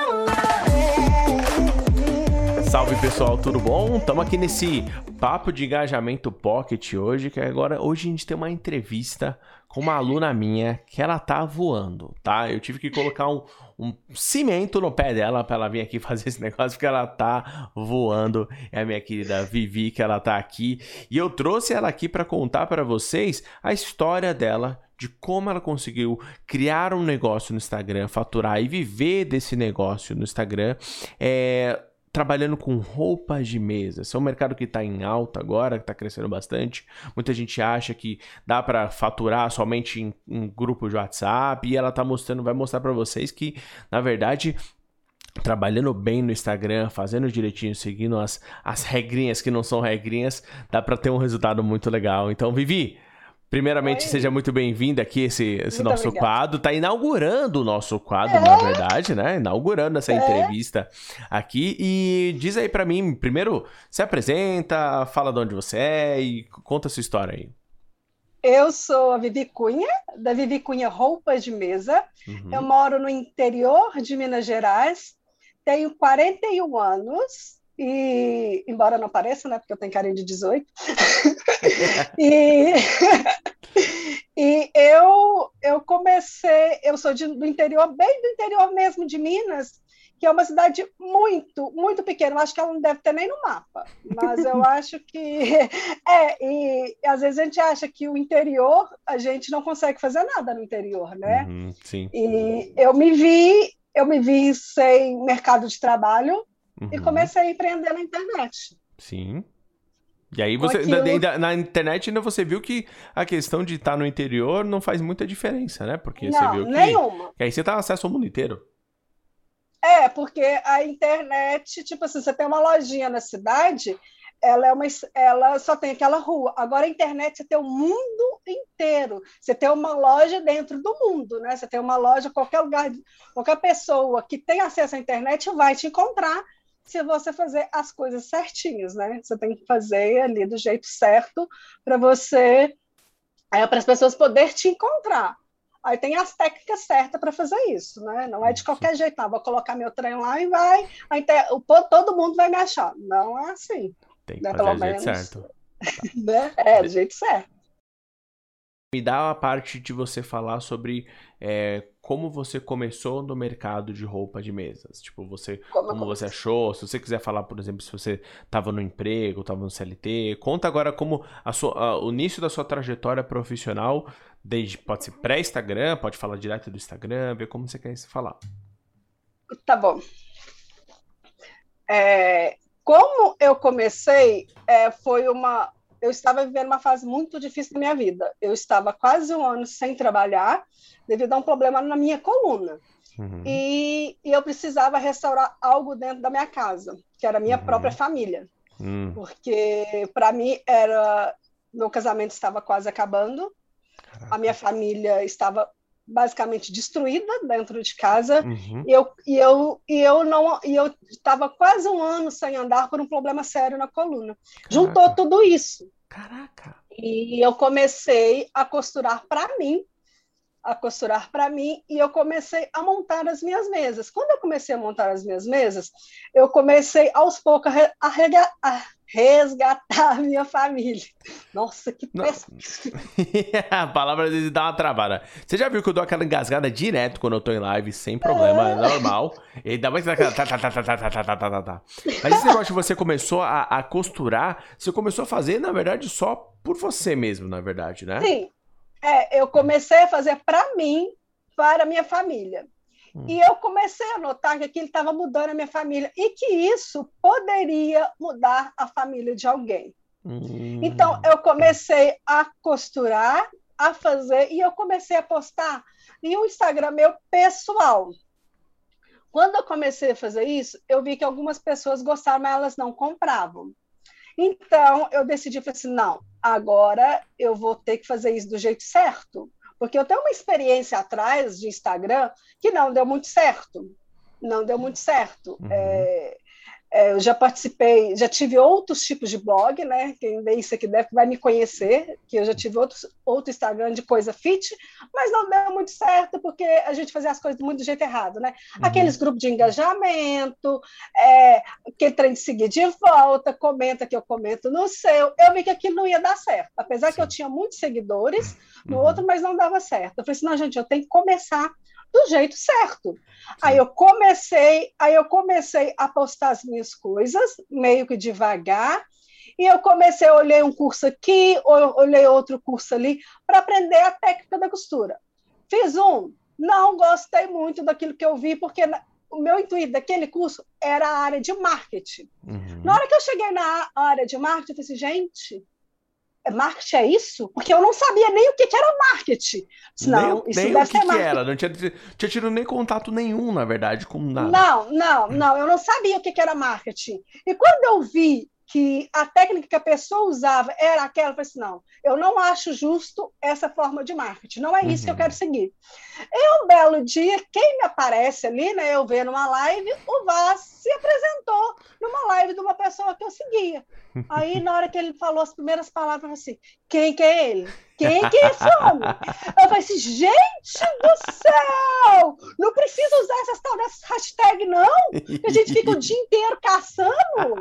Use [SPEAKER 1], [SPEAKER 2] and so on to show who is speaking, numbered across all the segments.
[SPEAKER 1] love. Salve pessoal, tudo bom? Estamos aqui nesse papo de engajamento pocket hoje, que agora hoje a gente tem uma entrevista com uma aluna minha que ela tá voando, tá? Eu tive que colocar um, um cimento no pé dela para ela vir aqui fazer esse negócio, porque ela tá voando. É a minha querida Vivi que ela tá aqui e eu trouxe ela aqui para contar para vocês a história dela de como ela conseguiu criar um negócio no Instagram, faturar e viver desse negócio no Instagram. É, trabalhando com roupas de mesa. Esse é um mercado que está em alta agora, que está crescendo bastante. Muita gente acha que dá para faturar somente em um grupo de WhatsApp e ela tá mostrando, vai mostrar para vocês que, na verdade, trabalhando bem no Instagram, fazendo direitinho, seguindo as, as regrinhas que não são regrinhas, dá para ter um resultado muito legal. Então, Vivi, Primeiramente, Oi. seja muito bem-vinda aqui, esse, esse nosso obrigada. quadro. Tá inaugurando o nosso quadro, é. na verdade, né? Inaugurando essa é. entrevista aqui. E diz aí para mim, primeiro, se apresenta, fala de onde você é e conta a sua história aí.
[SPEAKER 2] Eu sou a Vivi Cunha, da Vivi Cunha Roupas de Mesa. Uhum. Eu moro no interior de Minas Gerais, tenho 41 anos e, embora não pareça, né, porque eu tenho carinho de 18. e, e eu, eu comecei, eu sou de, do interior, bem do interior mesmo de Minas, que é uma cidade muito, muito pequena. Eu acho que ela não deve ter nem no mapa, mas eu acho que é. E às vezes a gente acha que o interior a gente não consegue fazer nada no interior, né?
[SPEAKER 1] Uhum, sim.
[SPEAKER 2] E eu me vi, eu me vi sem mercado de trabalho uhum. e comecei a empreender na internet.
[SPEAKER 1] Sim. E aí você aquilo... na internet ainda você viu que a questão de estar no interior não faz muita diferença, né? Porque
[SPEAKER 2] não,
[SPEAKER 1] você viu que,
[SPEAKER 2] nenhuma.
[SPEAKER 1] que aí você tá acesso ao mundo inteiro.
[SPEAKER 2] É, porque a internet, tipo assim, você tem uma lojinha na cidade, ela é uma ela só tem aquela rua. Agora a internet você tem o mundo inteiro. Você tem uma loja dentro do mundo, né? Você tem uma loja qualquer lugar, qualquer pessoa que tem acesso à internet vai te encontrar se você fazer as coisas certinhas, né? Você tem que fazer ali do jeito certo para você, é, para as pessoas poderem te encontrar. Aí tem as técnicas certas para fazer isso, né? Não é de qualquer jeito, não. Vou colocar meu trem lá e vai, o, todo mundo vai me achar. Não é assim.
[SPEAKER 1] Tem que né? fazer do jeito certo.
[SPEAKER 2] né? É, do jeito certo.
[SPEAKER 1] Me dá a parte de você falar sobre é, como você começou no mercado de roupa de mesas. Tipo, você como, como você achou? Se você quiser falar, por exemplo, se você estava no emprego, estava no CLT, conta agora como a sua, a, o início da sua trajetória profissional, desde pode ser pré-Instagram, pode falar direto do Instagram, ver como você quer falar.
[SPEAKER 2] Tá bom. É, como eu comecei, é, foi uma eu estava vivendo uma fase muito difícil da minha vida. Eu estava quase um ano sem trabalhar devido a um problema na minha coluna. Uhum. E, e, eu precisava restaurar algo dentro da minha casa, que era a minha uhum. própria família. Uhum. Porque, para mim, era meu casamento estava quase acabando, Caraca. a minha família estava basicamente destruída dentro de casa uhum. e eu e eu e eu não e eu estava quase um ano sem andar por um problema sério na coluna Caraca. juntou tudo isso
[SPEAKER 1] Caraca
[SPEAKER 2] e eu comecei a costurar para mim a costurar para mim e eu comecei a montar as minhas mesas. Quando eu comecei a montar as minhas mesas, eu comecei aos poucos a, a resgatar a minha família. Nossa, que péssimo.
[SPEAKER 1] a palavra às vezes dá uma travada. Você já viu que eu dou aquela engasgada direto quando eu tô em live, sem problema, é, normal. E ainda mais. Tá, tá, tá, tá, tá, tá, tá, tá, tá. Mas esse negócio que você começou a, a costurar, você começou a fazer, na verdade, só por você mesmo, na verdade, né?
[SPEAKER 2] Sim. É, eu comecei a fazer para mim, para minha família. Hum. E eu comecei a notar que aquilo estava mudando a minha família e que isso poderia mudar a família de alguém. Hum. Então, eu comecei a costurar, a fazer, e eu comecei a postar em um Instagram meu pessoal. Quando eu comecei a fazer isso, eu vi que algumas pessoas gostaram, mas elas não compravam. Então, eu decidi, falei assim, não, agora eu vou ter que fazer isso do jeito certo, porque eu tenho uma experiência atrás de Instagram que não deu muito certo, não deu muito certo. Uhum. É, É, eu já participei, já tive outros tipos de blog, né? Quem vê isso aqui deve vai me conhecer, que eu já tive outros, outro Instagram de coisa fit, mas não deu muito certo porque a gente fazia as coisas muito do jeito errado, né? Uhum. Aqueles grupos de engajamento, é, aquele trem de seguir de volta, comenta que eu comento no seu. Eu vi que aquilo não ia dar certo, apesar Sim. que eu tinha muitos seguidores no uhum. outro, mas não dava certo. Eu falei assim, não, gente, eu tenho que começar do jeito certo. Aí eu comecei, aí eu comecei a postar as minhas coisas, meio que devagar, e eu comecei, olhei um curso aqui, olhei outro curso ali, para aprender a técnica da costura. Fiz um, não gostei muito daquilo que eu vi, porque o meu intuito daquele curso era a área de marketing. Uhum. Na hora que eu cheguei na área de marketing, eu falei assim, gente, marketing é isso? Porque eu não sabia nem o que, que era marketing.
[SPEAKER 1] Não, nem, isso nem deve o que ser que era. Não tinha, tinha tido nem contato nenhum, na verdade, com nada.
[SPEAKER 2] Não, não, não. Eu não sabia o que, que era marketing. E quando eu vi que a técnica que a pessoa usava era aquela, eu falei assim, não, eu não acho justo essa forma de marketing, não é isso uhum. que eu uhum. quero seguir. E um belo dia, quem me aparece ali, né, eu vendo uma live, o Vaz se apresentou numa live de uma pessoa que eu seguia. Aí, na hora que ele falou as primeiras palavras, eu falei assim, quem que é ele? Quem que é esse homem? Eu falei assim, gente do céu! Não precisa usar essas tal dessas hashtag, não! Que a gente fica o dia inteiro caçando!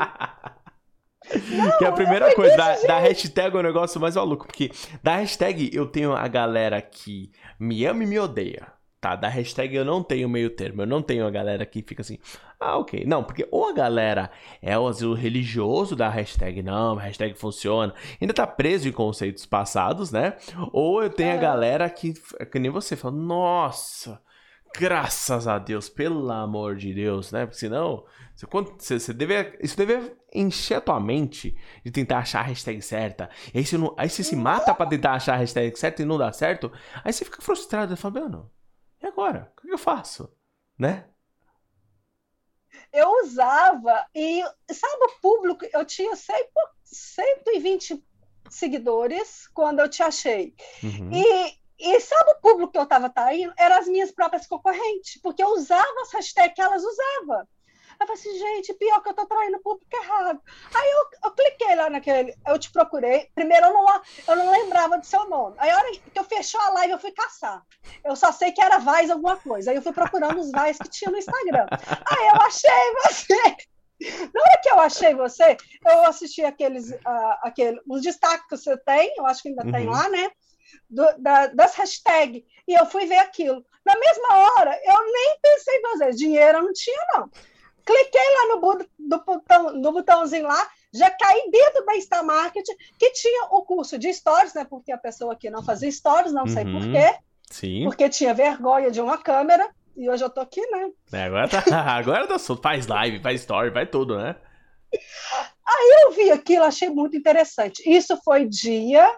[SPEAKER 1] Não, que é a primeira coisa da, da, hashtag é o negócio mais maluco. Porque da hashtag eu tenho a galera que me ama e me odeia. Tá? Da hashtag eu não tenho meio termo. Eu não tenho a galera que fica assim. Ah, ok. Não, porque ou a galera é o asilo religioso da hashtag, não, a hashtag funciona, ainda tá preso em conceitos passados, né? Ou eu tenho é. a galera que, que nem você, fala, nossa, graças a Deus, pelo amor de Deus, né? Porque senão você, você deve, isso deve encher a tua mente de tentar achar a hashtag certa. E aí você, não, aí você se mata pra tentar achar a hashtag certa e não dá certo. Aí você fica frustrado e fala, mano, e agora? O que eu faço? Né?
[SPEAKER 2] Eu usava e, sabe, o público, eu tinha 120 seguidores quando eu te achei. Uhum. E, e sabe o público que eu estava traindo? Eram as minhas próprias concorrentes, porque eu usava as hashtags que elas usavam. Eu falei assim, gente, pior que eu tô traindo o público errado. Aí eu, eu cliquei lá naquele, eu te procurei. Primeiro eu não, eu não lembrava do seu nome. Aí a hora que eu fechou a live, eu fui caçar. Eu só sei que era Vaz alguma coisa. Aí eu fui procurando os Vaz que tinha no Instagram. Aí eu achei você. Na hora que eu achei você, eu assisti aqueles, uh, aquele, os destaques que você tem, eu acho que ainda uhum. tem lá, né? Do, da, das hashtags. E eu fui ver aquilo. Na mesma hora, eu nem pensei em fazer. Dinheiro eu não tinha, não cliquei lá no, do botão, no botãozinho lá, já caí dentro da Star Market, que tinha o curso de stories, né? Porque a pessoa aqui não fazia stories, não uhum, sei porquê.
[SPEAKER 1] Sim.
[SPEAKER 2] Porque tinha vergonha de uma câmera. E hoje eu tô aqui, né?
[SPEAKER 1] É, agora tá, agora tá solto. Faz live, faz story, vai tudo, né?
[SPEAKER 2] Aí eu vi aquilo, achei muito interessante. Isso foi dia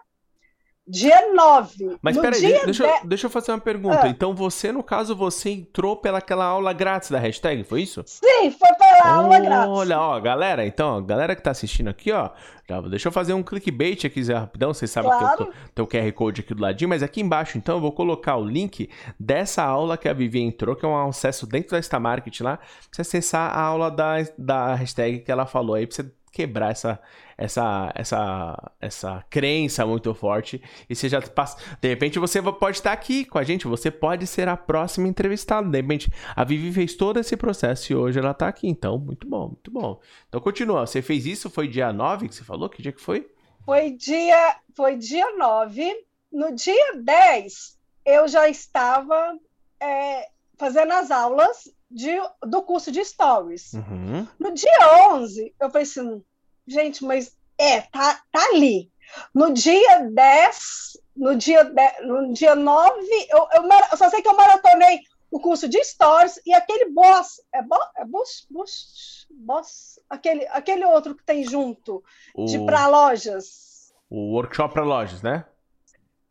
[SPEAKER 2] Dia 9.
[SPEAKER 1] Mas peraí, deixa, de... deixa eu fazer uma pergunta. Ah. Então você, no caso, você entrou pelaquela aula grátis da hashtag, foi isso?
[SPEAKER 2] Sim, foi pela aula grátis.
[SPEAKER 1] Olha, ó, galera, então, galera que tá assistindo aqui, ó, já, deixa eu fazer um clickbait aqui, Zé, rapidão. Vocês sabem claro. que tem o QR Code aqui do ladinho, mas aqui embaixo, então, eu vou colocar o link dessa aula que a Vivi entrou, que é um acesso dentro da Star Market lá, pra você acessar a aula da, da hashtag que ela falou aí, pra você quebrar essa, essa, essa, essa crença muito forte e você já passa. De repente você pode estar aqui com a gente, você pode ser a próxima entrevistada. De repente a Vivi fez todo esse processo e hoje ela está aqui. Então, muito bom, muito bom. Então continua. Você fez isso? Foi dia 9 que você falou? Que dia que foi?
[SPEAKER 2] Foi dia, foi dia 9. No dia 10, eu já estava é, fazendo as aulas de, do curso de Stories. Uhum. No dia 11, eu falei assim, gente, mas é, tá, tá ali. No dia 10, no dia, 10, no dia 9, eu, eu, eu, só sei que eu maratonei o curso de Stories e aquele boss, é, bo, é boss, boss, boss, aquele, aquele outro que tem junto, o, de para lojas.
[SPEAKER 1] O workshop para lojas, né?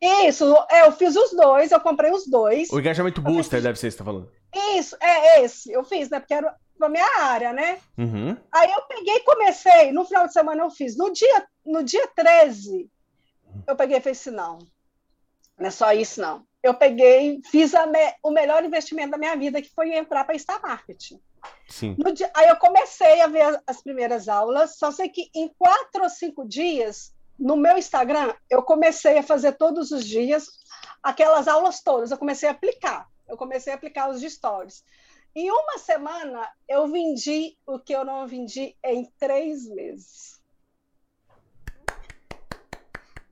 [SPEAKER 2] Isso, é, eu fiz os dois, eu comprei os dois.
[SPEAKER 1] O engajamento booster deve ser, você tá falando.
[SPEAKER 2] Isso, é esse, eu fiz, né? Porque era para minha área, né?
[SPEAKER 1] Uhum.
[SPEAKER 2] Aí eu peguei e comecei, no final de semana eu fiz. No dia, no dia 13, eu peguei e falei assim, não, não é só isso, não. eu peguei, fiz me, o melhor investimento da minha vida, que foi entrar para Star Marketing.
[SPEAKER 1] Sim.
[SPEAKER 2] Dia, aí eu comecei a ver as primeiras aulas, só sei que em quatro ou cinco dias, no meu Instagram, eu comecei a fazer todos os dias aquelas aulas todas, eu comecei a aplicar, eu comecei a aplicar os stories. Em uma semana, eu vendi o que eu não vendi em três meses.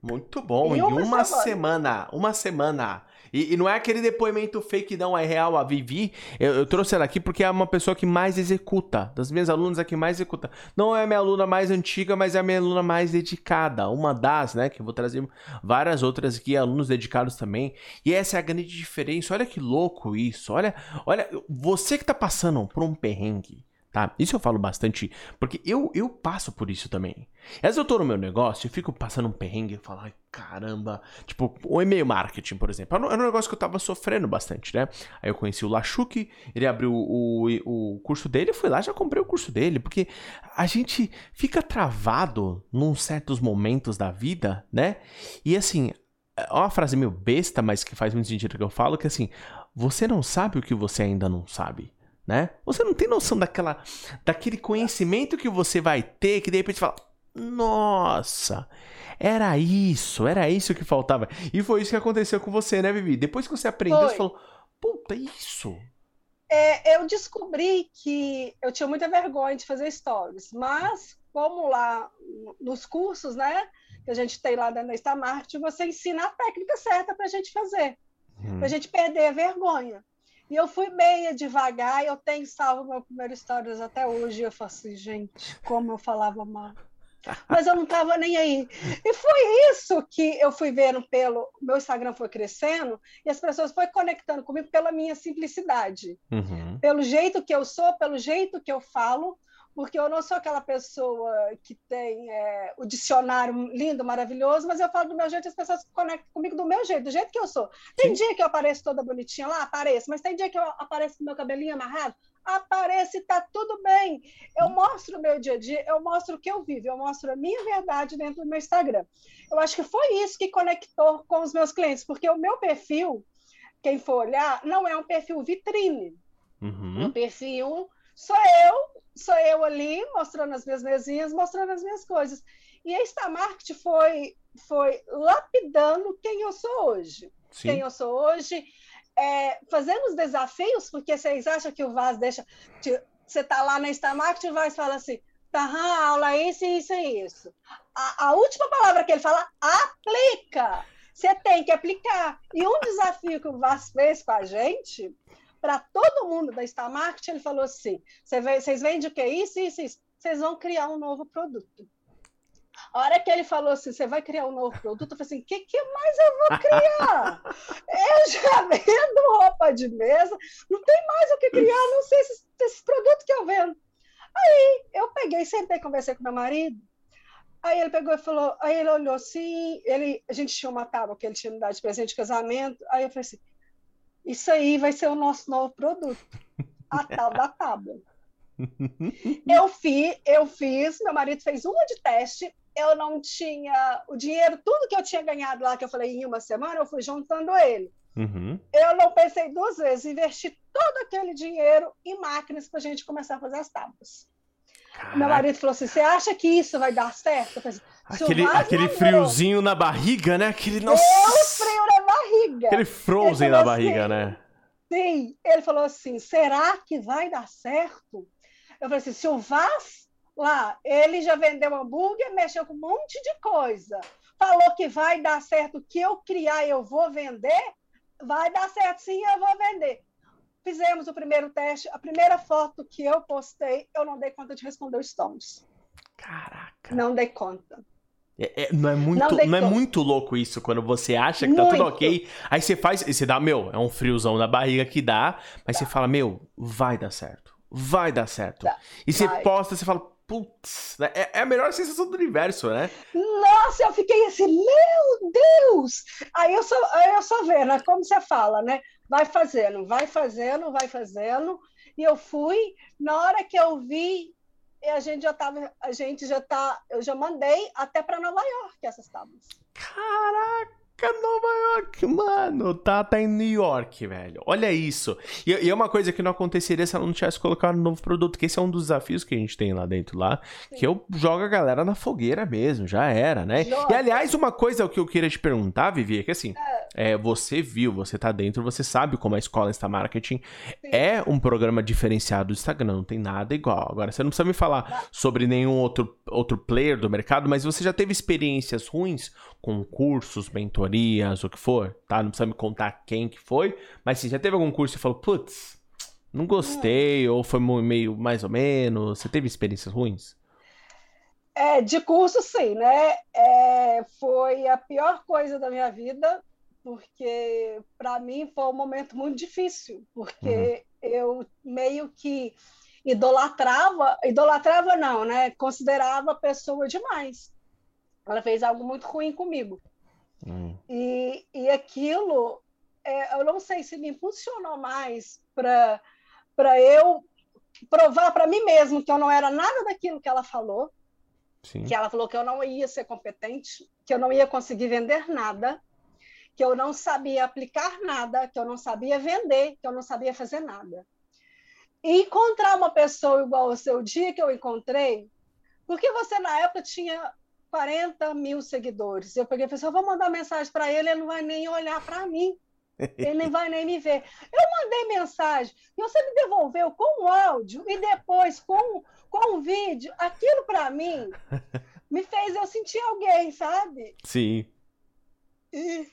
[SPEAKER 1] Muito bom. Em uma, em uma semana. semana. Uma semana. E, e, não é aquele depoimento fake, não, é real. A Vivi, eu, eu, trouxe ela aqui porque é uma pessoa que mais executa. Das minhas alunas, a que mais executa. Não é a minha aluna mais antiga, mas é a minha aluna mais dedicada. Uma das, né? Que eu vou trazer várias outras aqui, alunos dedicados também. E essa é a grande diferença. Olha que louco isso. Olha, olha, você que tá passando por um perrengue Tá? Isso eu falo bastante, porque eu, eu passo por isso também. Às vezes eu tô no meu negócio e fico passando um perrengue e falo, ai caramba. Tipo, o e-mail marketing, por exemplo. Era um negócio que eu tava sofrendo bastante, né? Aí eu conheci o Lachuk, ele abriu o, o curso dele, eu fui lá já comprei o curso dele, porque a gente fica travado num certos momentos da vida, né? E assim, é uma frase meio besta, mas que faz muito sentido que eu falo, que assim, você não sabe o que você ainda não sabe né? Você não tem noção daquela, daquele conhecimento que você vai ter que de repente fala, nossa, era isso, era isso que faltava. E foi isso que aconteceu com você, né, Vivi? Depois que você aprendeu, foi. você falou, puta, é isso.
[SPEAKER 2] É, eu descobri que eu tinha muita vergonha de fazer stories, mas como lá nos cursos, né, que a gente tem lá na Stamart, você ensina a técnica certa para a gente fazer, hum. para a gente perder a vergonha. E eu fui meia devagar, eu tenho salvo meu primeiro stories até hoje. Eu falo assim, gente, como eu falava mal. Mas eu não estava nem aí. E foi isso que eu fui vendo pelo. Meu Instagram foi crescendo e as pessoas foram conectando comigo pela minha simplicidade. Uhum. Pelo jeito que eu sou, pelo jeito que eu falo, porque eu não sou aquela pessoa que tem é, o dicionário lindo, maravilhoso, mas eu falo do meu jeito e as pessoas se conectam comigo do meu jeito, do jeito que eu sou. Tem Sim. dia que eu apareço toda bonitinha lá, apareço, mas tem dia que eu apareço com meu cabelinho amarrado, aparece e tá tudo bem. Eu hum. mostro o meu dia a dia, eu mostro o que eu vivo, eu mostro a minha verdade dentro do meu Instagram. Eu acho que foi isso que conectou com os meus clientes, porque o meu perfil, quem for olhar, não é um perfil vitrine. Uhum. Um perfil sou eu sou eu ali mostrando as minhas mesinhas, mostrando as minhas coisas. E a Stamarket foi, foi lapidando quem eu sou hoje. Sim. Quem eu sou hoje, é, fazendo os desafios, porque vocês acham que o Vaz deixa. Você está lá na Stamarket e o Vaz fala assim: tá, a aula é isso, isso e isso. A, a última palavra que ele fala, aplica. Você tem que aplicar. E um desafio que o Vaz fez com a gente para todo mundo da Star Market, ele falou assim: vocês vendem o que? Isso, isso, isso. Vocês vão criar um novo produto. A hora que ele falou assim, você vai criar um novo produto, eu falei assim, o que, que mais eu vou criar? eu já vendo roupa de mesa, não tem mais o que criar, não sei esses, esses produtos que eu vendo. Aí eu peguei, sentei, conversei com meu marido, Aí ele pegou e falou, aí ele olhou assim, ele, a gente tinha uma tábua que ele tinha me dado de presente de casamento, aí eu falei assim, isso aí vai ser o nosso novo produto, a tal da tábua. eu, fiz, eu fiz, meu marido fez uma de teste, eu não tinha o dinheiro, tudo que eu tinha ganhado lá, que eu falei em uma semana, eu fui juntando ele. Uhum. Eu não pensei duas vezes, investi todo aquele dinheiro em máquinas para a gente começar a fazer as tábuas. Caraca. Meu marido falou assim: você acha que isso vai dar certo? Falei,
[SPEAKER 1] aquele aquele friozinho na barriga, né? Aquele nossa.
[SPEAKER 2] Frio na barriga.
[SPEAKER 1] Aquele frozen na barriga, assim, né?
[SPEAKER 2] Sim. Ele falou assim: será que vai dar certo? Eu falei assim: se o Vaz lá, ele já vendeu hambúrguer, mexeu com um monte de coisa, falou que vai dar certo, que eu criar eu vou vender, vai dar certo sim, eu vou vender. Fizemos o primeiro teste. A primeira foto que eu postei, eu não dei conta de responder os stories.
[SPEAKER 1] Caraca.
[SPEAKER 2] Não dei conta.
[SPEAKER 1] É, é, não é muito, não, não é muito louco isso quando você acha que tá muito. tudo ok. Aí você faz, e você dá, meu, é um friozão na barriga que dá, mas tá. você fala, meu, vai dar certo. Vai dar certo. Tá. E você vai. posta, você fala, putz, né? é, é, a melhor sensação do universo, né?
[SPEAKER 2] Nossa, eu fiquei assim, meu Deus! Aí eu só, aí eu só vendo, né? como você fala, né? Vai fazendo, vai fazendo, vai fazendo. E eu fui, na hora que eu vi, a gente já tava, a gente já tá, eu já mandei até para Nova York essas tábuas.
[SPEAKER 1] Caraca! Nova York, mano, tá, tá em New York, velho. Olha isso. E, e, é uma coisa que não aconteceria se ela não tivesse colocado um novo produto, que esse é um dos desafios que a gente tem lá dentro lá, Sim. que eu jogo a galera na fogueira mesmo, já era, né? E aliás, uma coisa que eu queria te perguntar, Vivi, é que assim, é. é, você viu, você tá dentro, você sabe como a escola está marketing Sim. é um programa diferenciado do Instagram, não tem nada igual. Agora, você não precisa me falar sobre nenhum outro, outro player do mercado, mas você já teve experiências ruins com cursos, mentorias, o que for, tá? Não precisa me contar quem que foi, mas se já teve algum curso e falou, putz, não gostei, ou foi meio mais ou menos, você teve experiências ruins?
[SPEAKER 2] É, de curso, sim, né? É, foi a pior coisa da minha vida, porque para mim foi um momento muito difícil, porque uhum. eu meio que idolatrava, idolatrava não, né? Considerava a pessoa demais ela fez algo muito ruim comigo. Hum. E, e aquilo, é, eu não sei se me impulsionou mais para eu provar para mim mesmo que eu não era nada daquilo que ela falou, Sim. que ela falou que eu não ia ser competente, que eu não ia conseguir vender nada, que eu não sabia aplicar nada, que eu não sabia vender, que eu não sabia fazer nada. E encontrar uma pessoa igual ao seu dia que eu encontrei, porque você na época tinha 40 mil seguidores. Eu peguei e falei assim, eu vou mandar mensagem para ele, ele não vai nem olhar para mim. Ele nem vai nem me ver. Eu mandei mensagem e você me devolveu com o áudio e depois com, com o vídeo. Aquilo para mim me fez eu sentir alguém, sabe?
[SPEAKER 1] Sim.
[SPEAKER 2] E...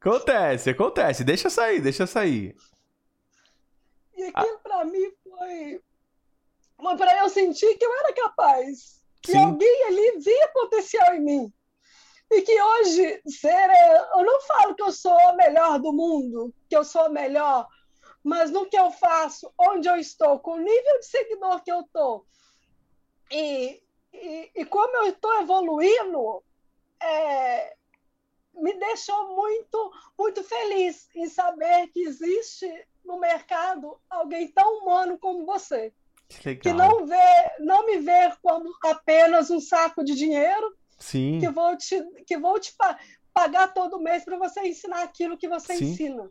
[SPEAKER 1] acontece, acontece. Deixa sair, deixa sair.
[SPEAKER 2] E aquilo ah. para mim foi para eu sentir que eu era capaz, que Sim. alguém ali via potencial em mim. E que hoje ser, eu não falo que eu sou a melhor do mundo, que eu sou a melhor, mas no que eu faço, onde eu estou, com o nível de seguidor que eu estou, e, e, e, como eu estou evoluindo, é, me deixou muito, muito feliz em saber que existe no mercado alguém tão humano como você. Que, que, não vê, não me ver como apenas um saco de dinheiro
[SPEAKER 1] Sim.
[SPEAKER 2] que vou te, que vou te pagar todo mês para você ensinar aquilo que você Sim. ensina.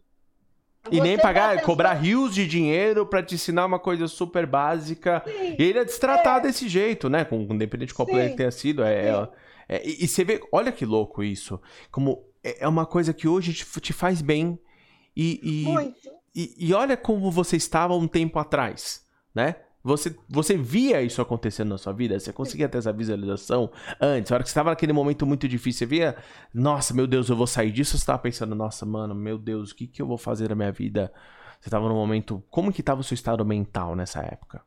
[SPEAKER 1] E você nem pagar, cobrar rios de dinheiro para te ensinar uma coisa super básica. Sim, e ele é destratado é. desse jeito, né? Com, independente de qual player que tenha sido. É, é, é, e, e, você vê, olha que louco isso. Como é, é uma coisa que hoje te, te faz bem. E, e,
[SPEAKER 2] Muito.
[SPEAKER 1] E, e olha como você estava um tempo atrás, né? Você, você via isso acontecendo na sua vida? Você conseguia ter essa visualização antes? A hora que você estava naquele momento muito difícil, você via, nossa, meu Deus, eu vou sair disso? Ou você estava pensando, nossa, mano, meu Deus, o que, que eu vou fazer na minha vida? Você estava num momento. Como que estava o seu estado mental nessa época?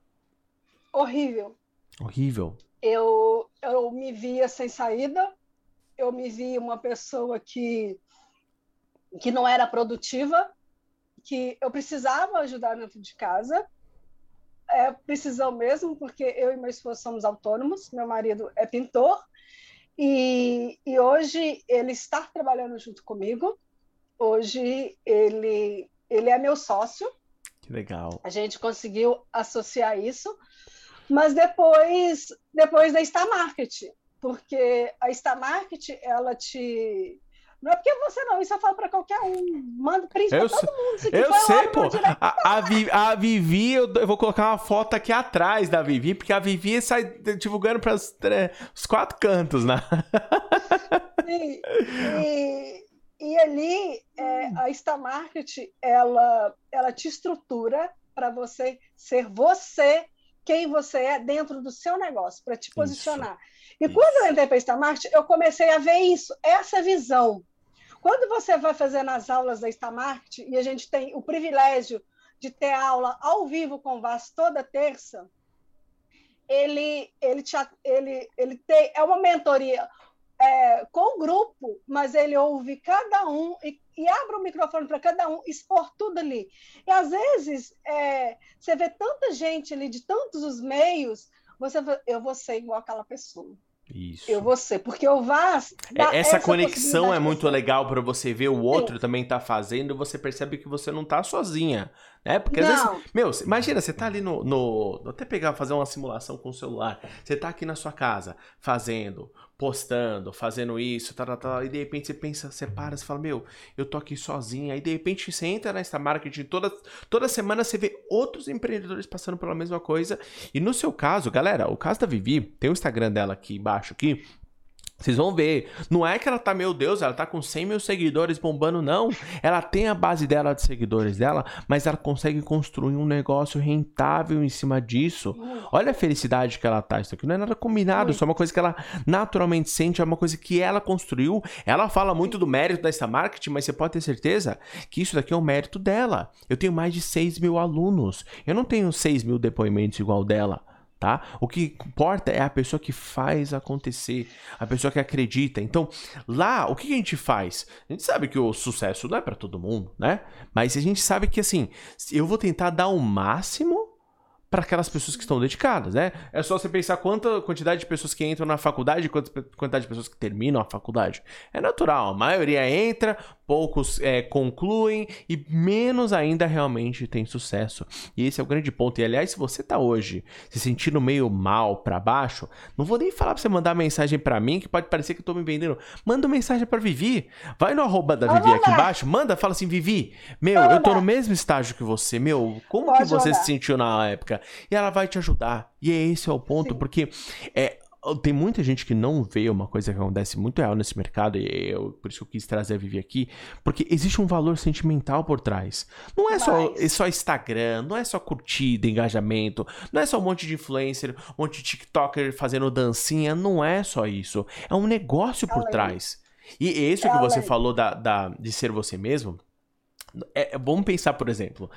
[SPEAKER 2] Horrível.
[SPEAKER 1] Horrível.
[SPEAKER 2] Eu, eu me via sem saída, eu me via uma pessoa que, que não era produtiva, que eu precisava ajudar dentro de casa é precisão mesmo, porque eu e meu esposo somos autônomos, meu marido é pintor, e, e hoje ele está trabalhando junto comigo, hoje ele, ele é meu sócio.
[SPEAKER 1] Que legal.
[SPEAKER 2] A gente conseguiu associar isso, mas depois, depois da Star Market, porque a Star Market, ela te não é porque você não, isso eu falo pra qualquer um. Manda eu pra todo mundo. Isso
[SPEAKER 1] eu sei, pô. A, a, Vi, a, Vivi, eu, eu, vou colocar uma foto aqui atrás da Vivi, porque a Vivi sai divulgando para os quatro cantos, né?
[SPEAKER 2] Sim. E, e ali, é, a Star Market, ela, ela te estrutura para você ser você, quem você é dentro do seu negócio, para te posicionar. Isso. E isso. quando eu entrei para Market, eu comecei a ver isso, essa visão. Quando você vai fazer nas aulas da Stamart, e a gente tem o privilégio de ter aula ao vivo com o Vaz toda terça, ele, ele, te, ele, ele tem, é uma mentoria é, com o grupo, mas ele ouve cada um e, e abre o microfone para cada um expor tudo ali. E às vezes é, você vê tanta gente ali de tantos os meios, você eu vou ser igual aquela pessoa.
[SPEAKER 1] Isso.
[SPEAKER 2] Eu vou ser, porque o Vaz.
[SPEAKER 1] É, essa, essa conexão é muito legal para você ver o outro Sim. também tá fazendo você percebe que você não tá sozinha. Né? Porque às não. vezes. Meu, imagina, você tá ali no, no. Vou até pegar, fazer uma simulação com o celular. Você tá aqui na sua casa fazendo postando, fazendo isso, tal, tal, tal, e de repente você pensa, você para, você fala, meu, eu tô aqui sozinha, aí de repente você entra Insta Marketing, toda, toda semana você vê outros empreendedores passando pela mesma coisa, e no seu caso, galera, o caso da Vivi, tem o Instagram dela aqui embaixo, aqui, vocês vão ver. Não é que ela tá, meu Deus, ela tá com 100 mil seguidores bombando, não. Ela tem a base dela de seguidores dela, mas ela consegue construir um negócio rentável em cima disso. Olha a felicidade que ela tá. Isso aqui não é nada combinado, isso é uma coisa que ela naturalmente sente, é uma coisa que ela construiu. Ela fala muito do mérito dessa marketing, mas você pode ter certeza que isso daqui é um mérito dela. Eu tenho mais de 6 mil alunos. Eu não tenho 6 mil depoimentos igual dela tá? O que importa é a pessoa que faz acontecer, a pessoa que acredita. Então, lá, o que a gente faz? A gente sabe que o sucesso não é para todo mundo, né? Mas a gente sabe que assim, eu vou tentar dar o máximo para aquelas pessoas que estão dedicadas, né? É só você pensar quanta quantidade de pessoas que entram na faculdade e quanta quantidade de pessoas que terminam a faculdade. É natural, a maioria entra, poucos é, concluem e menos ainda realmente tem sucesso. E esse é o grande ponto. E aliás, se você tá hoje se sentindo meio mal para baixo, não vou nem falar para você mandar mensagem para mim, que pode parecer que eu tô me vendendo. Manda mensagem para Vivi. Vai no arroba da Vivi aqui embaixo, manda, fala assim, Vivi, meu, eu tô no mesmo estágio que você, meu, como pode que você se sentiu na época? E ela vai te ajudar. E esse é o ponto, Sim. porque é, tem muita gente que não vê uma coisa que acontece muito real nesse mercado, e eu, por isso que eu quis trazer a Vivi aqui, porque existe um valor sentimental por trás. Não é só, é só Instagram, não é só curtida, engajamento, não é só um monte de influencer, um monte de TikToker fazendo dancinha, não é só isso. É um negócio por Além. trás. E isso que você falou da, da, de ser você mesmo, é, é bom pensar, por exemplo,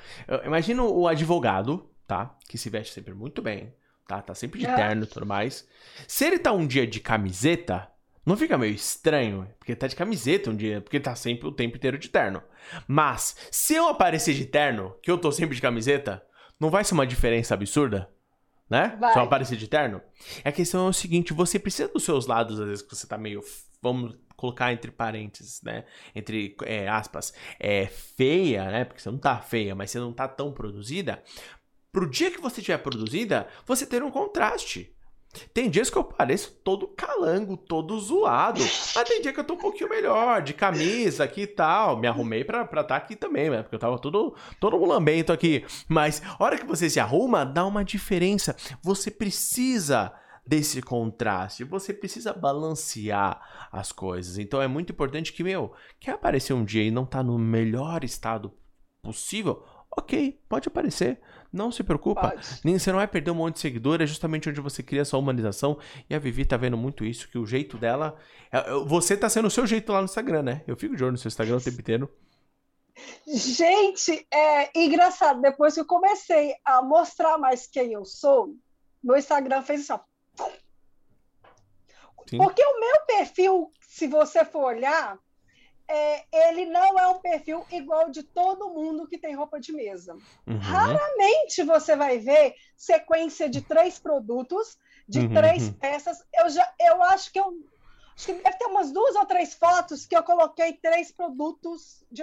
[SPEAKER 1] imagina o advogado, tá? Que se veste sempre muito bem, tá? Tá sempre de é. terno e tudo mais. Se ele tá um dia de camiseta, não fica meio estranho? Porque tá de camiseta um dia, porque tá sempre o tempo inteiro de terno. Mas, se eu aparecer de terno, que eu tô sempre de camiseta, não vai ser uma diferença absurda? Né? Vai. Se eu aparecer de terno? A questão é o seguinte, você precisa dos seus lados, às vezes, que você tá meio... Vamos colocar entre parênteses, né? Entre é, aspas, é feia, né? Porque você não tá feia, mas você não tá tão produzida pro dia que você estiver produzida, você ter um contraste. Tem dias que eu pareço todo calango, todo zoado. Mas tem dia que eu tô um pouquinho melhor, de camisa aqui e tal. Me arrumei pra estar tá aqui também, né? Porque eu tava todo, todo mulambento aqui. Mas a hora que você se arruma, dá uma diferença. Você precisa desse contraste. Você precisa balancear as coisas. Então é muito importante que, meu, quer aparecer um dia e não tá no melhor estado possível? Ok, pode aparecer. Não se preocupa. Nem, você não vai perder um monte de seguidor. É justamente onde você cria essa humanização. E a Vivi tá vendo muito isso, que o jeito dela. É, é, você tá sendo o seu jeito lá no Instagram, né? Eu fico de olho no seu Instagram o tempo inteiro.
[SPEAKER 2] Gente, é engraçado. Depois que eu comecei a mostrar mais quem eu sou, meu Instagram fez isso. Sim. Porque o meu perfil, se você for olhar, é, ele não é um perfil igual de todo mundo que tem roupa de mesa. Uhum. Raramente você vai ver sequência de três produtos, de uhum. três peças. Eu, já, eu acho que eu acho que deve ter umas duas ou três fotos que eu coloquei três produtos de,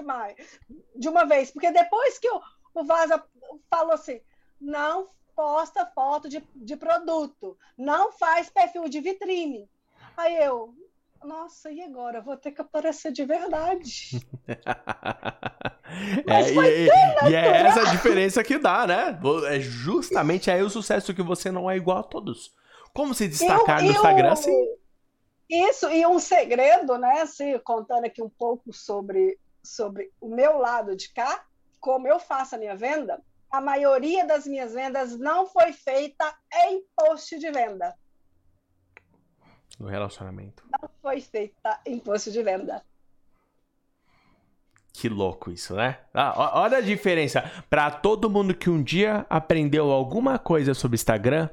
[SPEAKER 2] de uma vez. Porque depois que o, o Vaza falou assim, não posta foto de, de produto, não faz perfil de vitrine. Aí eu, nossa, e agora? Vou ter que aparecer de verdade.
[SPEAKER 1] é, e, e, é essa a diferença que dá, né? É justamente aí o sucesso que você não é igual a todos. Como se destacar eu, no Instagram assim?
[SPEAKER 2] Isso, e um segredo, né? Assim, contando aqui um pouco sobre, sobre o meu lado de cá, como eu faço a minha venda, a maioria das minhas vendas não foi feita em post de venda
[SPEAKER 1] no relacionamento.
[SPEAKER 2] Não foi feita imposto de venda.
[SPEAKER 1] Que louco isso, né? Ah, olha a diferença. Para todo mundo que um dia aprendeu alguma coisa sobre Instagram,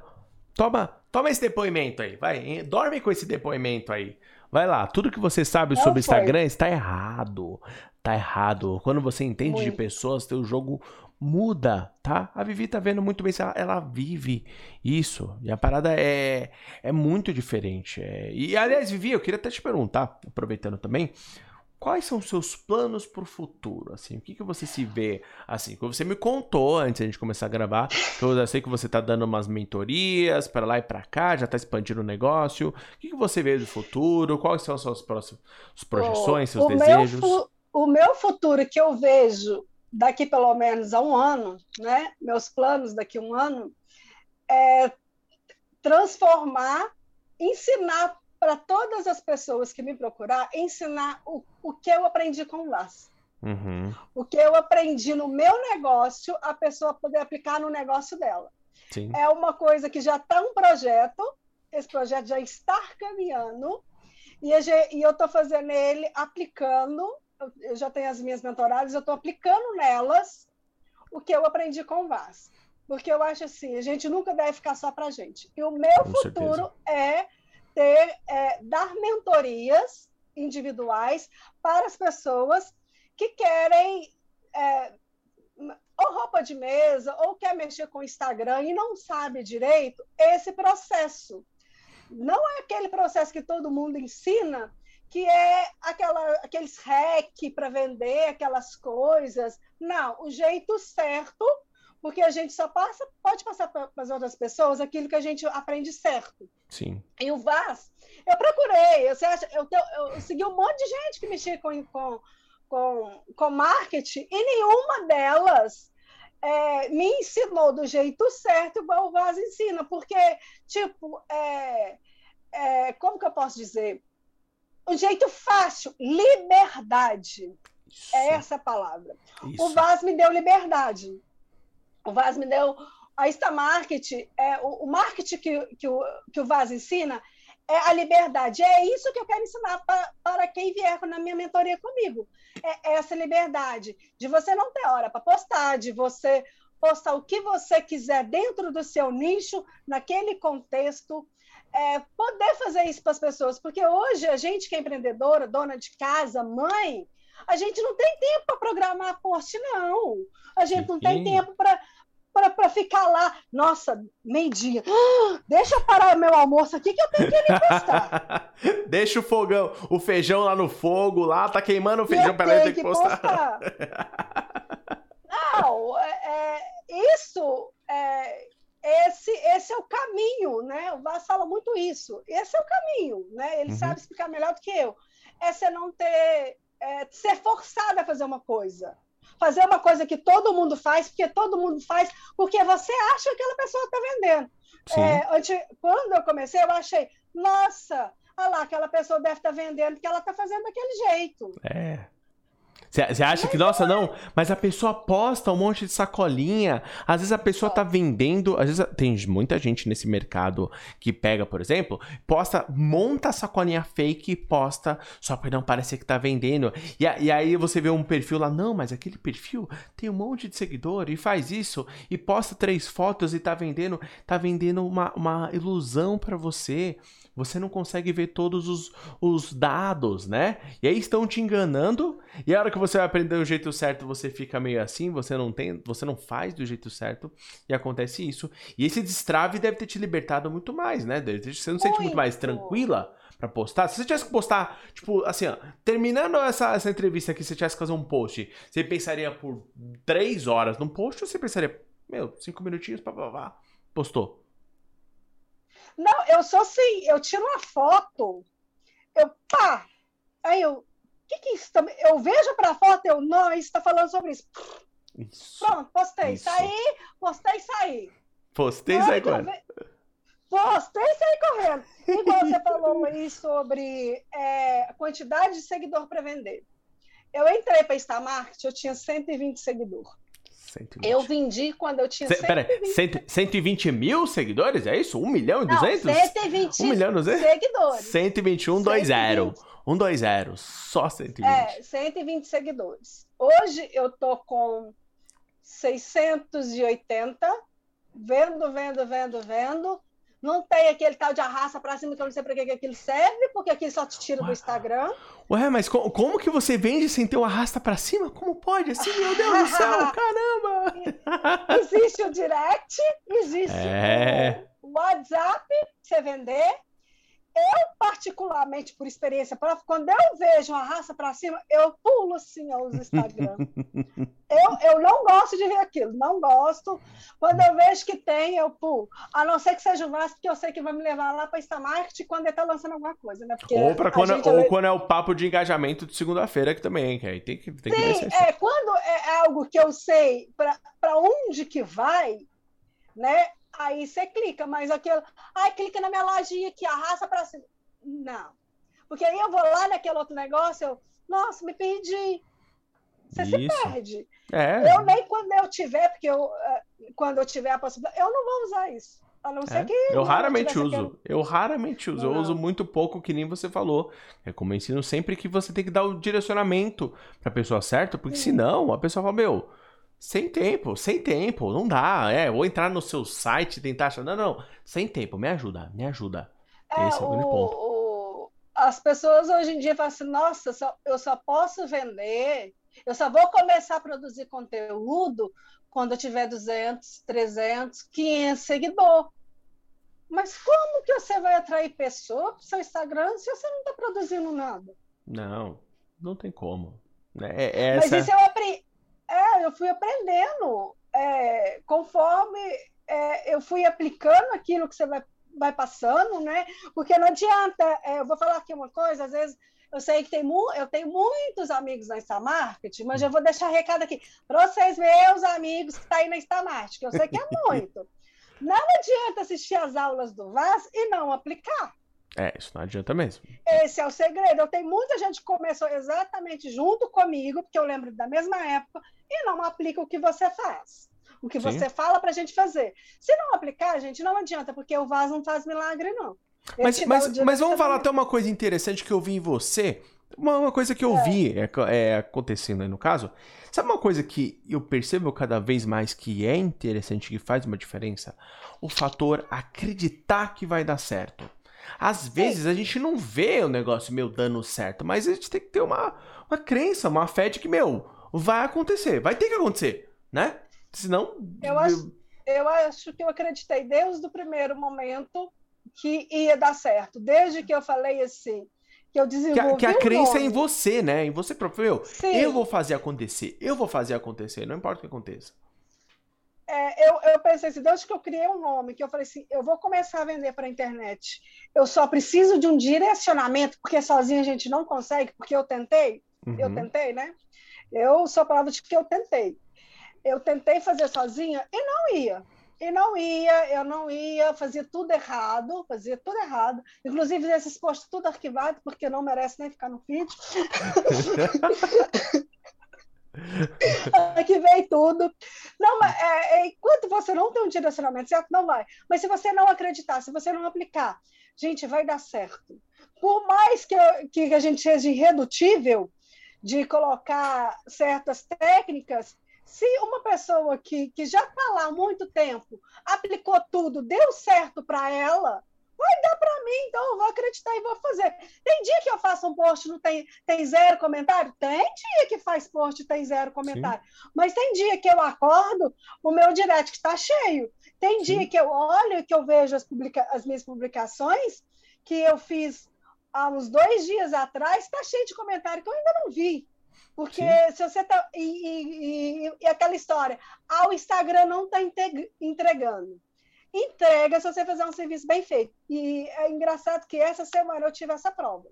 [SPEAKER 1] toma, toma esse depoimento aí, vai, dorme com esse depoimento aí. Vai lá, tudo que você sabe Não sobre foi. Instagram está errado. Tá errado. Quando você entende Muito. de pessoas, teu jogo muda, tá? A Vivi tá vendo muito bem se ela, ela vive isso. E a parada é, é muito diferente. É... E, aliás, Vivi, eu queria até te perguntar, aproveitando também, quais são os seus planos para o futuro? Assim, o que, que você se vê? Assim, como você me contou antes de a gente começar a gravar, que eu sei que você está dando umas mentorias para lá e para cá, já está expandindo o negócio. O que, que você vê do futuro? Quais são as suas próximas projeções, seus
[SPEAKER 2] o
[SPEAKER 1] desejos?
[SPEAKER 2] Meu, o meu futuro que eu vejo daqui pelo menos a um ano, né? Meus planos daqui a um ano é transformar, ensinar para todas as pessoas que me procurar, ensinar o, o que eu aprendi com o LAS. Uhum. O que eu aprendi no meu negócio, a pessoa poder aplicar no negócio dela. Sim. É uma coisa que já está um projeto, esse projeto já está caminhando, e eu estou fazendo ele, aplicando, eu já tenho as minhas mentoradas, eu estou aplicando nelas o que eu aprendi com o VAS. Porque eu acho assim, a gente nunca deve ficar só para a gente. E o meu com futuro certeza. é ter, é, dar mentorias individuais para as pessoas que querem é, ou roupa de mesa, ou quer mexer com o Instagram e não sabe direito esse processo. Não é aquele processo que todo mundo ensina, que é aquela, aqueles hack para vender aquelas coisas. Não, o jeito certo porque a gente só passa, pode passar para as outras pessoas aquilo que a gente aprende certo.
[SPEAKER 1] Sim.
[SPEAKER 2] E o VAS, eu procurei, eu, eu, eu, eu segui um monte de gente que mexia com, com, com, com marketing e nenhuma delas é, me ensinou do jeito certo igual o VAS ensina, porque, tipo, é, é, como que eu posso dizer? O jeito fácil, liberdade. Isso. É essa a palavra. Isso. O VAS me deu liberdade. O Vaz me deu. A Insta Market, é, o, o marketing que, que, o, que o Vaz ensina é a liberdade. É isso que eu quero ensinar pra, para quem vier na minha mentoria comigo. É essa liberdade de você não ter hora para postar, de você postar o que você quiser dentro do seu nicho, naquele contexto. É, poder fazer isso para as pessoas, porque hoje a gente que é empreendedora, dona de casa, mãe, a gente não tem tempo para programar post, não. A gente não tem tempo para para ficar lá, nossa, meio-dia. deixa parar o meu almoço aqui que eu tenho que ir postar.
[SPEAKER 1] deixa o fogão, o feijão lá no fogo, lá, tá queimando o feijão para ele ter que postar. postar.
[SPEAKER 2] Não, é, é, isso é, esse, esse é o caminho, né? O Vaz fala muito isso. Esse é o caminho, né? Ele uhum. sabe explicar melhor do que eu. É você não ter, é, ser forçado a fazer uma coisa fazer uma coisa que todo mundo faz, porque todo mundo faz, porque você acha que aquela pessoa está vendendo. É, antes, quando eu comecei, eu achei, nossa, olha lá, aquela pessoa deve estar tá vendendo, porque ela está fazendo daquele jeito.
[SPEAKER 1] É. Você acha que, nossa, não, mas a pessoa posta um monte de sacolinha. Às vezes a pessoa tá vendendo. Às vezes tem muita gente nesse mercado que pega, por exemplo, posta, monta a sacolinha fake e posta só pra não parecer que tá vendendo. E, e aí você vê um perfil lá, não, mas aquele perfil tem um monte de seguidor e faz isso e posta três fotos e tá vendendo, tá vendendo uma, uma ilusão para você você não consegue ver todos os, os dados, né? E aí estão te enganando, e a hora que você vai aprender o jeito certo, você fica meio assim, você não tem, você não faz do jeito certo, e acontece isso. E esse destrave deve ter te libertado muito mais, né? Você não se sente muito mais tranquila para postar? Se você tivesse que postar, tipo, assim, ó, terminando essa, essa entrevista aqui, se você tivesse que fazer um post, você pensaria por três horas num post ou você pensaria, meu, cinco minutinhos, pá, pá, pá, postou?
[SPEAKER 2] Não, eu sou assim, eu tiro uma foto, eu pá, aí eu, o que que isso também? Eu vejo para a foto, eu, não, isso está falando sobre isso. isso. Pronto, postei, isso. saí, postei, saí.
[SPEAKER 1] Postei, saí correndo.
[SPEAKER 2] Postei, saí correndo. Igual você falou aí sobre é, quantidade de seguidor para vender. Eu entrei para Instamarket, eu tinha 120 seguidores. 120. Eu vendi quando eu tinha.
[SPEAKER 1] 120. Pera, 120 mil seguidores? É isso? 1 milhão e 200? Não,
[SPEAKER 2] 120 1 milhão e 200? seguidores.
[SPEAKER 1] 121, 120. 120. Só 120.
[SPEAKER 2] É, 120 seguidores. Hoje eu tô com 680. Vendo, vendo, vendo, vendo. Não tem aquele tal de arrasta pra cima que eu não sei pra que, que aquilo serve, porque aquilo só te tira Ué. do Instagram.
[SPEAKER 1] Ué, mas co como que você vende sem ter o arrasta pra cima? Como pode? Assim, meu Deus do céu, caramba!
[SPEAKER 2] existe o direct, existe é. o WhatsApp, você vender, eu, particularmente, por experiência própria, quando eu vejo uma raça para cima, eu pulo assim aos Instagram. eu, eu não gosto de ver aquilo, não gosto. Quando eu vejo que tem, eu pulo. A não ser que seja o Vasco, porque eu sei que vai me levar lá para Instamarket quando ele está lançando alguma coisa, né? Porque
[SPEAKER 1] ou, quando, é, ou quando é o papo de engajamento de segunda-feira, que também, que aí tem que, tem
[SPEAKER 2] Sim, que é, quando é algo que eu sei para onde que vai, né? Aí você clica, mas aquele. Ai, clica na minha lojinha aqui, arrasta para cima. Não. Porque aí eu vou lá naquele outro negócio, eu, nossa, me perdi. Você Isso. se perde. É. Eu nem quando eu tiver, porque eu, eh, quando eu tiver a possibilidade, eu não vou usar isso. A não ser é. que.
[SPEAKER 1] Eu raramente uso. Aquele... Eu raramente uso. Não. Eu uso muito pouco, que nem você falou. É como eu ensino sempre que você tem que dar o direcionamento pra pessoa certa, porque Sim. senão a pessoa fala, meu sem tempo, sem tempo, não dá. É, vou entrar no seu site e tentar achar. Não, não, sem tempo, me ajuda, me ajuda.
[SPEAKER 2] É, Esse é o grande ponto. O, as pessoas hoje em dia falam assim: nossa, só, eu só posso vender, eu só vou começar a produzir conteúdo quando eu tiver 200, 300, 500 seguidores. Mas como que você vai atrair pessoa para o seu Instagram se você não está produzindo nada?
[SPEAKER 1] Não, não tem como. É, é essa...
[SPEAKER 2] Mas isso eu aprendi é, eu fui aprendendo é, conforme é, eu fui aplicando aquilo que você vai, vai passando, né? Porque não adianta, é, eu vou falar aqui uma coisa, às vezes eu sei que tem eu tenho muitos amigos na Star Market, mas eu vou deixar recado aqui para vocês, meus amigos que estão tá aí na Star Market, que eu sei que é muito. Não adianta assistir as aulas do VAS e não aplicar.
[SPEAKER 1] É, isso não adianta mesmo.
[SPEAKER 2] Esse é o segredo. Eu tenho muita gente que começou exatamente junto comigo, porque eu lembro da mesma época, e não aplica o que você faz. O que Sim. você fala para a gente fazer. Se não aplicar, gente, não adianta, porque o vaso não faz milagre, não.
[SPEAKER 1] mas, mas, mas vamos falar até uma coisa interessante que eu vi em você. Uma, uma coisa que eu é. vi é, é, acontecendo aí no caso. Sabe uma coisa que eu percebo cada vez mais que é interessante, que faz uma diferença? O fator acreditar que vai dar certo. Às vezes a gente não vê o negócio, meu, dando certo, mas a gente tem que ter uma, uma crença, uma fé de que, meu, vai acontecer, vai ter que acontecer, né? Senão.
[SPEAKER 2] Eu acho, eu acho que eu acreditei desde o primeiro momento que ia dar certo. Desde que eu falei assim, que eu desenvolvi.
[SPEAKER 1] Que a, que a crença é em você, né? Em você próprio. Eu, eu vou fazer acontecer, eu vou fazer acontecer, não importa o que aconteça
[SPEAKER 2] é, eu, eu pensei assim, desde que eu criei um nome, que eu falei assim, eu vou começar a vender para a internet. Eu só preciso de um direcionamento, porque sozinho a gente não consegue, porque eu tentei, uhum. eu tentei, né? Eu sou a palavra de que eu tentei. Eu tentei fazer sozinha e não ia. E não ia, eu não ia, fazia tudo errado, fazia tudo errado. Inclusive, esses posts tudo arquivado, porque não merece nem ficar no feed. Aqui vem tudo. Não, é, é, enquanto você não tem um direcionamento certo, não vai. Mas se você não acreditar, se você não aplicar, gente, vai dar certo. Por mais que, que a gente seja irredutível de colocar certas técnicas, se uma pessoa que, que já está lá há muito tempo aplicou tudo, deu certo para ela, vai dar para mim, então eu vou acreditar e vou fazer. Tem dia que eu faço um post não tem, tem zero comentário? Tem dia que faz post e tem zero comentário. Sim. Mas tem dia que eu acordo, o meu direct está cheio. Tem Sim. dia que eu olho, que eu vejo as, publica as minhas publicações, que eu fiz há uns dois dias atrás, está cheio de comentário que eu ainda não vi. Porque Sim. se você tá. E, e, e, e, aquela história, ah, o Instagram não está entregando entrega se você fizer um serviço bem feito. E é engraçado que essa semana eu tive essa prova.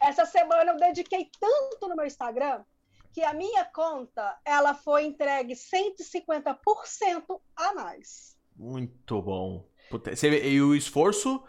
[SPEAKER 2] Essa semana eu dediquei tanto no meu Instagram que a minha conta ela foi entregue 150% a mais.
[SPEAKER 1] Muito bom. E o esforço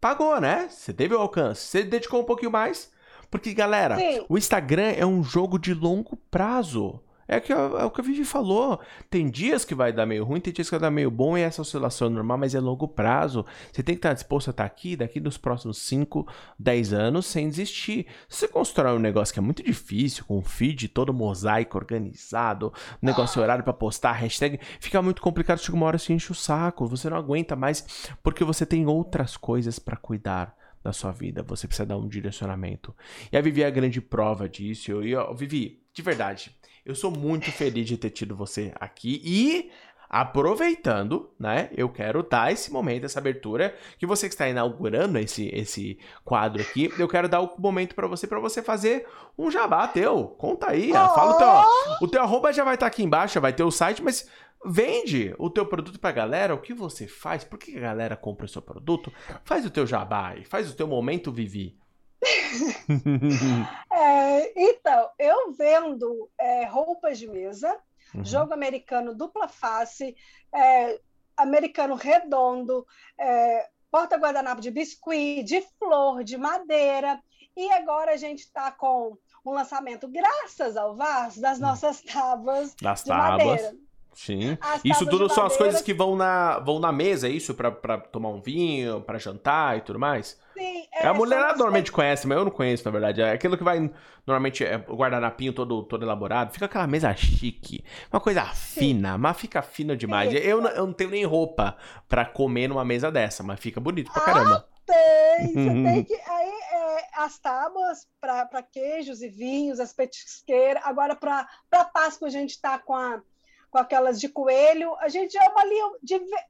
[SPEAKER 1] pagou, né? Você teve o alcance. Você dedicou um pouquinho mais. Porque, galera, Sim. o Instagram é um jogo de longo prazo. É, que, é o que a Vivi falou. Tem dias que vai dar meio ruim, tem dias que vai dar meio bom, e essa oscilação é normal, mas é longo prazo. Você tem que estar disposto a estar aqui daqui nos próximos 5, 10 anos sem desistir. Se você constrói um negócio que é muito difícil, com um feed todo mosaico, organizado, negócio ah. horário para postar, hashtag, fica muito complicado, chega uma hora você enche o saco, você não aguenta mais, porque você tem outras coisas para cuidar da sua vida. Você precisa dar um direcionamento. E a Vivi é a grande prova disso. E, ó, Vivi, de verdade, eu sou muito feliz de ter tido você aqui e aproveitando, né? Eu quero dar esse momento, essa abertura, que você que está inaugurando esse, esse quadro aqui, eu quero dar o momento para você, para você fazer um jabá teu. Conta aí, fala o teu, o teu arroba já vai estar tá aqui embaixo, vai ter o site, mas vende o teu produto pra galera, o que você faz, por que a galera compra o seu produto? Faz o teu jabá aí, faz o teu momento Vivi.
[SPEAKER 2] é, então, eu vendo é, roupas de mesa, uhum. jogo americano dupla face, é, americano redondo, é, porta-guardanapo de biscuit, de flor, de madeira. E agora a gente está com um lançamento, graças ao VAS, das hum. nossas tábuas das de tábuas. madeira.
[SPEAKER 1] Sim. As isso tudo são as coisas que vão na, vão na mesa, é isso? Pra, pra tomar um vinho, pra jantar e tudo mais?
[SPEAKER 2] Sim.
[SPEAKER 1] É, a mulherada normalmente conhece, mas eu não conheço, na verdade. É aquilo que vai, normalmente, é o guardanapinho todo, todo elaborado. Fica aquela mesa chique. Uma coisa Sim. fina, mas fica fina demais. Eu, não, eu não tenho nem roupa pra comer numa mesa dessa, mas fica bonito pra caramba.
[SPEAKER 2] Ah, tem! Você tem que... Aí, é, as tábuas para queijos e vinhos, as petisqueiras. Agora, para Páscoa, a gente tá com a com aquelas de coelho, a gente é uma linha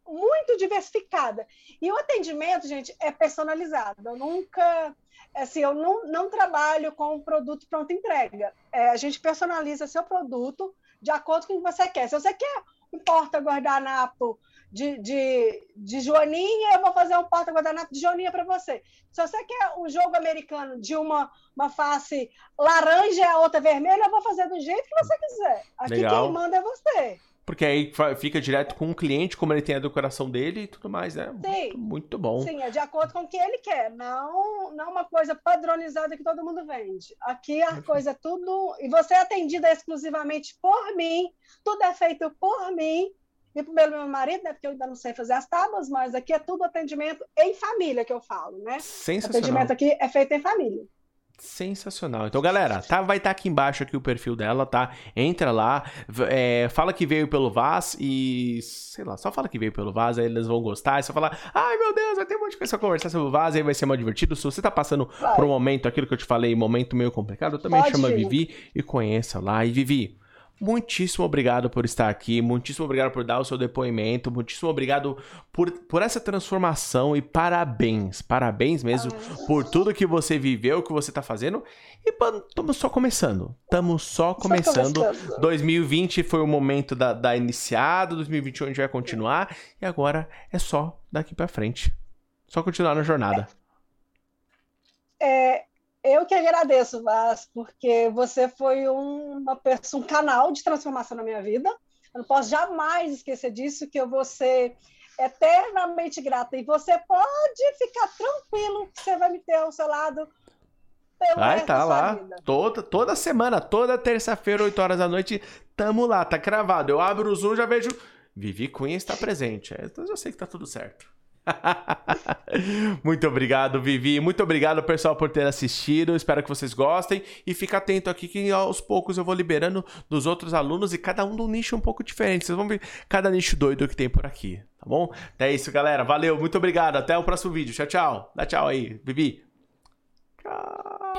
[SPEAKER 2] muito diversificada. E o atendimento, gente, é personalizado. Eu nunca, assim, eu não, não trabalho com produto pronto entrega. É, a gente personaliza seu produto de acordo com o que você quer. Se você quer um porta-guardanapo de, de, de Joaninha, eu vou fazer um porta-guardanapo de Joaninha para você. Se você quer um jogo americano de uma, uma face laranja e a outra vermelha, eu vou fazer do jeito que você quiser. Aqui Legal. quem manda é você.
[SPEAKER 1] Porque aí fica direto com o cliente, como ele tem a decoração dele e tudo mais, né? Sim. Muito, muito, bom.
[SPEAKER 2] Sim, é de acordo com o que ele quer, não, não uma coisa padronizada que todo mundo vende. Aqui a coisa é tudo. E você é atendida exclusivamente por mim, tudo é feito por mim e pelo meu marido, né? Porque eu ainda não sei fazer as tábuas, mas aqui é tudo atendimento em família que eu falo, né?
[SPEAKER 1] Sensacional.
[SPEAKER 2] Atendimento aqui é feito em família.
[SPEAKER 1] Sensacional. Então, galera, tá, vai estar tá aqui embaixo aqui o perfil dela, tá? Entra lá, é, fala que veio pelo Vaz e, sei lá, só fala que veio pelo Vaz, aí eles vão gostar. É só falar, ai meu Deus, vai ter um monte de coisa pra conversar sobre o Vaz, aí vai ser mais divertido. Se você tá passando vai. por um momento, aquilo que eu te falei, momento meio complicado, também Pode chama ir. Vivi e conheça lá. E Vivi, muitíssimo obrigado por estar aqui, muitíssimo obrigado por dar o seu depoimento, muitíssimo obrigado por, por essa transformação e parabéns, parabéns mesmo por tudo que você viveu, que você está fazendo. E estamos só começando, estamos só começando. Só começando. 2020 foi o momento da, da iniciada, 2021 a gente vai continuar e agora é só daqui para frente, só continuar na jornada.
[SPEAKER 2] É, eu que agradeço, Vaz, porque você foi uma pessoa, um canal de transformação na minha vida. Eu não posso jamais esquecer disso, que eu vou ser eternamente grata. E você pode ficar tranquilo que você vai me ter ao seu lado
[SPEAKER 1] Vai, tá lá. Toda, toda semana, toda terça-feira, 8 horas da noite, tamo lá, tá cravado. Eu abro o Zoom, já vejo. Vivi Cunha está presente. Então eu já sei que tá tudo certo. Muito obrigado, Vivi. Muito obrigado, pessoal, por ter assistido. Espero que vocês gostem. E fica atento aqui que aos poucos eu vou liberando dos outros alunos e cada um de um nicho um pouco diferente. Vocês vão ver cada nicho doido que tem por aqui, tá bom? Então é isso, galera. Valeu, muito obrigado. Até o próximo vídeo. Tchau, tchau. Dá tchau aí, Vivi. Tchau.